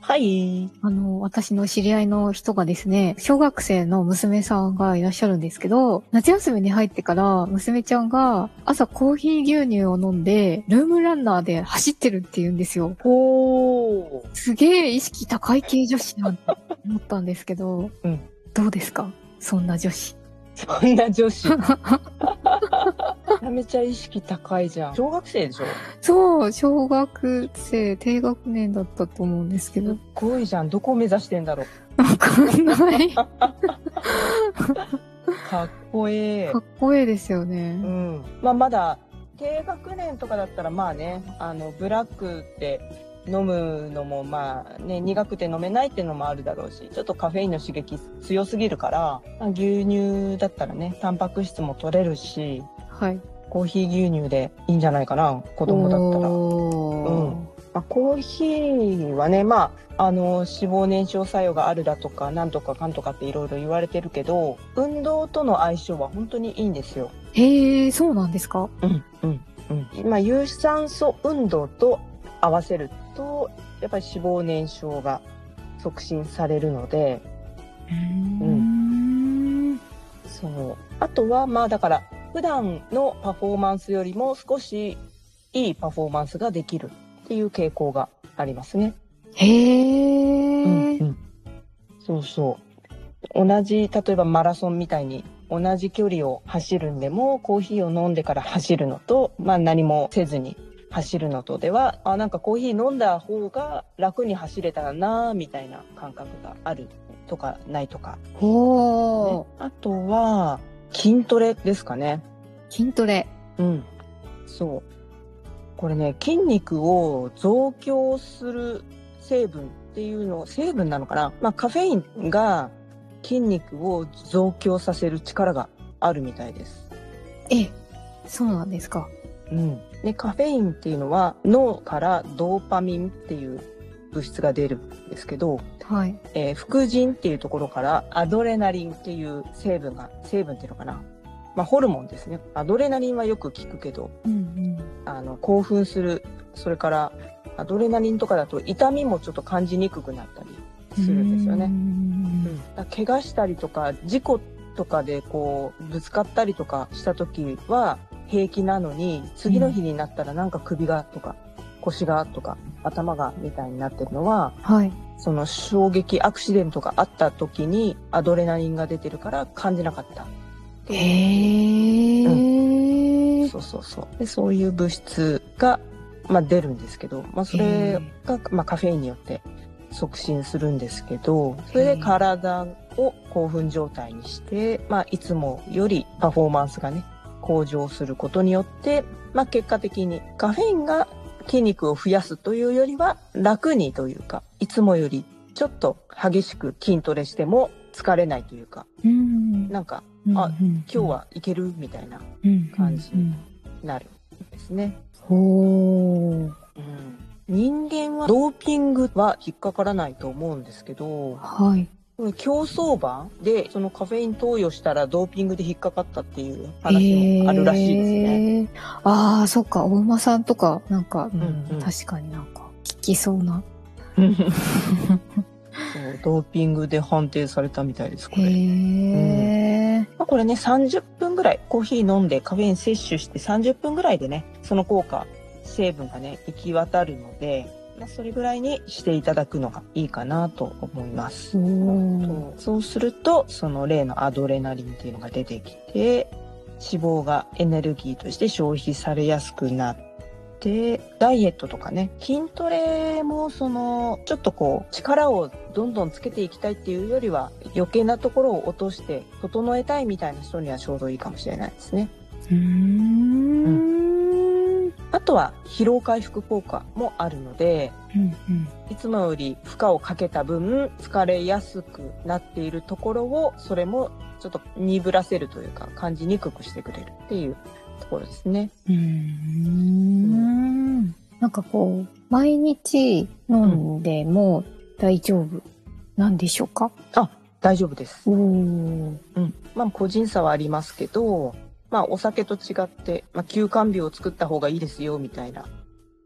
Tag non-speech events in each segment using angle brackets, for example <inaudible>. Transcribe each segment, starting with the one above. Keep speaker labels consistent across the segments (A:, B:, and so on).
A: はい
B: あの、私の知り合いの人がですね、小学生の娘さんがいらっしゃるんですけど、夏休みに入ってから娘ちゃんが朝コーヒー牛乳を飲んで、ルームランナーで走ってるって言うんですよ。
C: ほー。
B: すげえ意識高い系女子なんて思ったんですけど、
C: うん
B: どうですか？そんな女子。
C: そんな女子。<laughs> めちゃめちゃ意識高いじゃん。小学生でしょ？
B: そう、小学生、低学年だったと思うんですけど、
C: ごいじゃん。どこを目指してんだろう？
B: わかんない。か <laughs>
C: かっこいい。
B: っこいいですよね
C: う。ん。まあまだ、低学年とかだったらまあね、あの、ブラックって飲むのもまあね、苦くて飲めないっていうのもあるだろうし、ちょっとカフェインの刺激強すぎるから、まあ牛乳だったらね、タンパク質も取れるし、
B: はい。
C: コーヒー牛乳でいいんじゃないかな、子供だったら。
B: おー
C: まあ、コーヒーはね、まあ、あの、脂肪燃焼作用があるだとか、なんとかかんとかっていろいろ言われてるけど、運動との相性は本当にいいんですよ。
B: へえ、そうなんですか？
C: うん、うん、うん。まあ、有酸素運動と合わせると、やっぱり脂肪燃焼が促進されるので、
B: うん。
C: そう。あとは、まあ、だから、普段のパフォーマンスよりも少しいいパフォーマンスができるっていう傾向がありますね。
B: へえ、
C: うんそうそう。同じ、例えばマラソンみたいに同じ距離を走るんでも、コーヒーを飲んでから走るのと、まあ何もせずに走るのとでは、あ、なんかコーヒー飲んだ方が楽に走れたらな、みたいな感覚があるとかないとか、
B: ほ
C: ねあとは、筋トレですかね。
B: ー。筋トレ。
C: うん。そう。これね、筋肉を増強する成分っていうの、成分なのかなまあカフェインが筋肉を増強させる力があるみたいです。
B: え、そうなんですか。
C: うん。で、カフェインっていうのは脳からドーパミンっていう物質が出るんですけど、
B: はい。
C: えー副腎っていうところからアドレナリンっていう成分が、成分っていうのかなまあホルモンですね。アドレナリンはよく聞くけど、
B: うん
C: あの、興奮する。それから、アドレナリンとかだと痛みもちょっと感じにくくなったり
B: うん。
C: するんですよ
B: う
C: ね。
B: ん
C: うん。だ怪我したりとか、事故とかでこう、ぶつかったりとかした時は平気なのに、次の日になったらなんか首がとか、腰がとか、頭がみたいになってるのは、
B: はい。
C: その衝撃アクシデントがあった時にアドレナリンが出てるから感じなかった。
B: へえ。
C: そうそうそう。で、そういう物質が、まあ、出るんですけど、まあ、それが、まあ、カフェインによって促進するんですけど、それで体を興奮状態にして、まあ、いつもよりパフォーマンスがね、向上することによって、まあ、結果的にカフェインが筋肉を増やすというよりは楽にというか、いつもよりちょっと激しく筋トレしても疲れないというか、
B: うん。
C: なんか
B: あ
C: 今日はいけるみたいな感じ
B: うん
C: なるんですね。
B: ほー。
C: 人間はドーピングは引っかからないと思うんですけど、
B: はい。
C: 競走馬でそのカフェイン投与したらドーピングで引っかかったっていう話もあるらしいですね。
B: へー。ああ、そっか。お馬さんとか、なんか、うん
C: うんうん
B: 確かになんか、聞きそうな。
C: そうドーピングで判定されたみたいです、こ
B: へ
C: れ。
B: え。
C: まあ、これね、30分ぐらい、コーヒー飲んでカフェイン摂取して30分ぐらいでね、その効果、成分がね、行き渡るので、まあ、それぐらいにしていただくのがいいかなと思います。うそうすると、その例のアドレナリンっていうのが出てきて、脂肪がエネルギーとして消費されやすくなって、ダイエットとかね、筋トレもその、ちょっとこう、力をどんどんつけていきたいっていうよりは、余計なところを落として、整えたいみたいな人にはちょうどいいかもしれないですね。
B: うーん。
C: あとは、疲労回復効果もあるので、
B: うんうん。
C: いつもより負荷をかけた分、疲れやすくなっているところを、それもちょっと鈍らせるというか、感じにくくしてくれるっていうところですね。
B: うーん。なんかこう、毎日飲んでも大丈夫なんでしょうか、
C: 大丈夫です。うん。まあ、個人差はありますけど、まあ、お酒と違って、まあ、休館日を作った方がいいですよ、みたいな。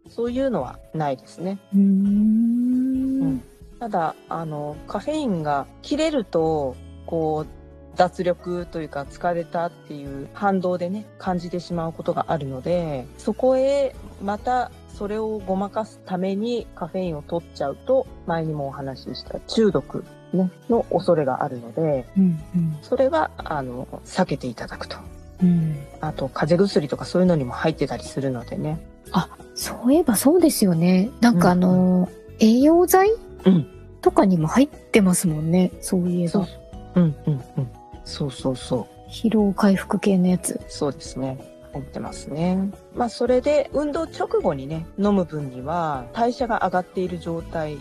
C: そういうのはないですね。
B: うーん。
C: ただ、あの、カフェインが切れると、こう、脱力というか疲れたっていう反動でね、感じてしまうことがあるので、そこへまたそれをごまかすためにカフェインを取っちゃうと、前にもお話しした中毒、ね、の恐れがあるので、
B: うんうん。
C: それは、あの、避けていただくと。
B: うん。
C: あと、風邪薬とかそういうのにも入ってたりするのでね。
B: そういえばそうですよね。なんかあの、栄養剤？
C: うん
B: とかにも入ってますもんね。そういえば。
C: うん、うん、うん。そうそうそう。
B: 疲労回復系のやつ。
C: そうですね。入ってますね。まあ、それで、運動直後にね、飲む分には、代謝が上がっている状態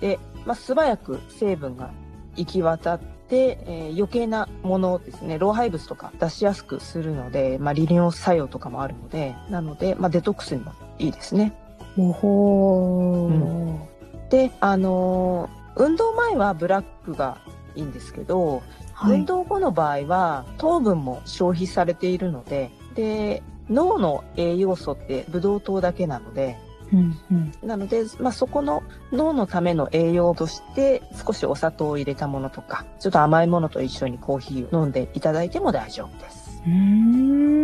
C: で、まあ、素早く成分が行き渡って、えー余計なものですね、老廃物とか出しやすくするので、まあ、利尿作用とかもあるので、なので、まあ、デトックスにもいいですね。
B: おほー。
C: で、あのー運動前はブラックがいいんですけど、
B: はい。
C: 運動後の場合は糖分も消費されているので、で、脳の栄養素ってブドウ糖だけなので、
B: うんうん。
C: なので、まあ、そこの脳のための栄養として少しお砂糖を入れたものとか、ちょっと甘いものと一緒にコーヒーを飲んでいただいても大丈夫です。
B: うーん。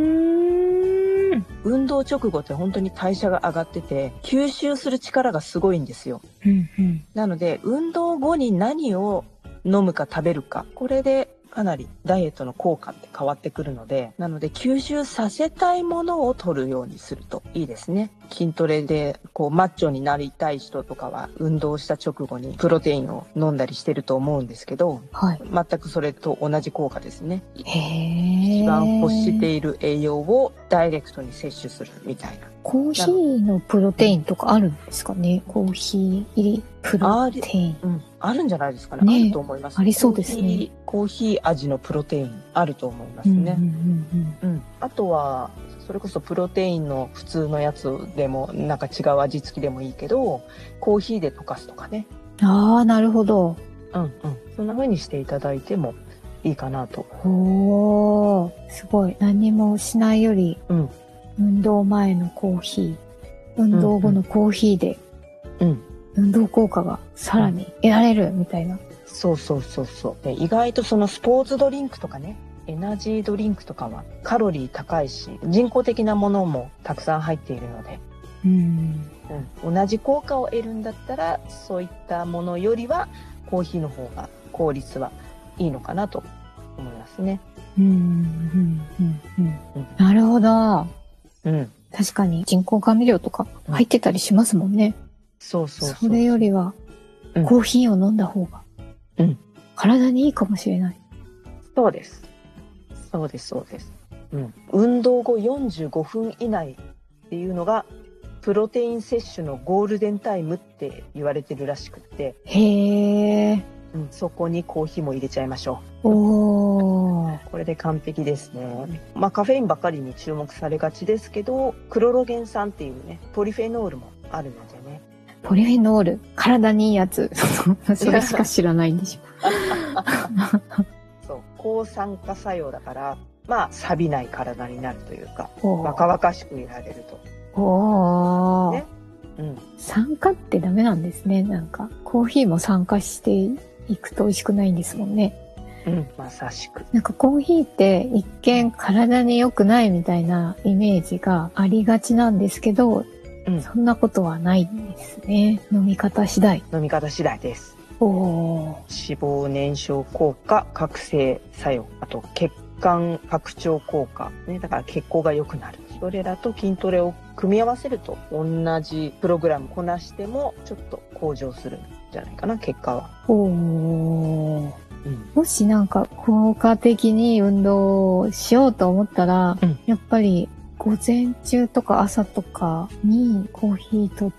C: 運動直後って本当に代謝が上がってて、吸収する力がすごいんですよ。
B: うんうん。
C: なので、運動後に何を飲むか食べるか、これでかなりダイエットの効果って変わってくるので、なので吸収させたいものを取るようにするといいですね。筋トレでこうマッチョになりたい人とかは運動した直後にプロテインを飲んだりしてると思うんですけど、
B: はい。
C: 全くそれと同じ効果ですね。一番欲している栄養をダイレクトに摂取するみたいな。
B: コーヒーのプロテインとかあるんですかね？コーヒー入りプロテイン。
C: うん、あるんじゃないですかね。
B: ね
C: あると思います。
B: ありそうですね
C: コーヒー。コーヒー味のプロテインあると思いますね。
B: うんうんうん
C: うん、あとはそれこそプロテインの普通のやつでもなんか違う味付きでもいいけどコーヒーで溶かすとかね、
B: うん。ああ、なるほど。
C: うんうん、そんな風にしていただいてもいいかなと。
B: おー、すごい。何もしないより、
C: うん
B: 運動前のコーヒー、運動後のコーヒーで、
C: うん、
B: 運動効果がさらに得られるみたいな。
C: そうそうそうそうで意外とそのスポーツドリンクとかねエナジードリンクとかはカロリー高いし人工的なものもたくさん入っているので、
B: うん。
C: うん、同じ効果を得るんだったらそういったものよりはコーヒーの方が効率はいいのかなと思いますね。
B: うん、うん、うん、うん。なるほど。
C: うん。
B: 確かに人工甘味料とか入ってたりしますもんね。
C: そうそうそう。
B: それよりは
C: うん、
B: コーヒーを飲んだ方が
C: うん、
B: 体にいいかもしれない。
C: そうです。そうです、そうです。うん。運動後45分以内っていうのが、プロテイン摂取のゴールデンタイムって言われてるらしくって、
B: へー。
C: うん、そこにコーヒーも入れちゃいましょ
B: おー。
C: う。これで完璧ですね。まあカフェインばかりに注目されがちですけど、クロロゲン酸っていうね、ポリフェノールもあるのでね。
B: ポリフェノール。体にいいやつ。<laughs> それしか知らないんでしょ。
C: そう、抗酸化作用だから、まあ錆びない体になるというか、
B: お
C: 若々しくいられると。
B: おー
C: ねうん。
B: 酸化ってダメなんですね。なんか、コーヒーも酸化していくと美味しくないんですもんね。
C: うん、まさしく。
B: なんかコーヒーって一見体に良くないみたいなイメージがありがちなんですけど、
C: うん
B: そんなことはないんですね。飲み方次第。
C: 飲み方次第です。
B: おー。
C: 脂肪燃焼効果、覚醒作用、あと血幹拡張効果、ね、だから血行が良くなる。それらと筋トレを組み合わせると、同じプログラムこなしても、ちょっと向上するんじゃないかな、結果は。
B: おー。
C: うん。
B: もしなんか効果的に運動をしようと思ったら、
C: うん
B: やっぱり午前中とか朝とかにコーヒー取っ、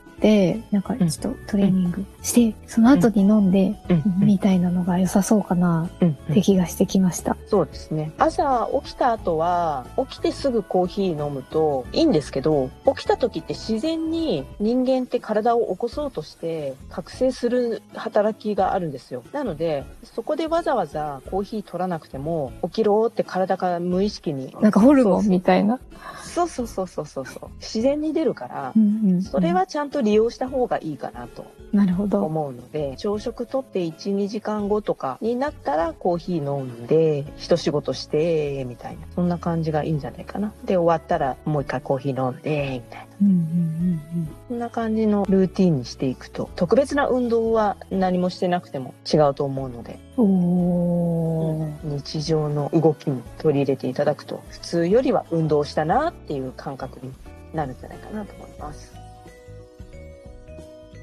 B: なんかちょっとトレーニングして、その後に飲んで、
C: うん。
B: みたいなのが良さそうかな
C: うん。
B: って気がしてきました。
C: そうですね。朝起きた後は、起きてすぐコーヒー飲むといいんですけど、起きた時って自然に人間って体を起こそうとして覚醒する働きがあるんですよ。なので、そこでわざわざコーヒー取らなくても、起きろって体が無意識に。
B: なんかホルモンみたいな。
C: そうそうそうそうそうそう。自然に出るから
B: う、んうんうん
C: それはちゃんと利用した方がいいかなと
B: なるほど。
C: 思うので、朝食とって1、2時間後とかになったらコーヒー飲んで、一仕事して、みたいな。そんな感じがいいんじゃないかな。で、終わったらもう一回コーヒー飲んで、みたいな。
B: うんうんうん
C: そんな感じのルーティンにしていくと、特別な運動は何もしてなくても違うと思うので。日常の動きに取り入れていただくと、普通よりは運動したなっていう感覚になるんじゃないかなと思います。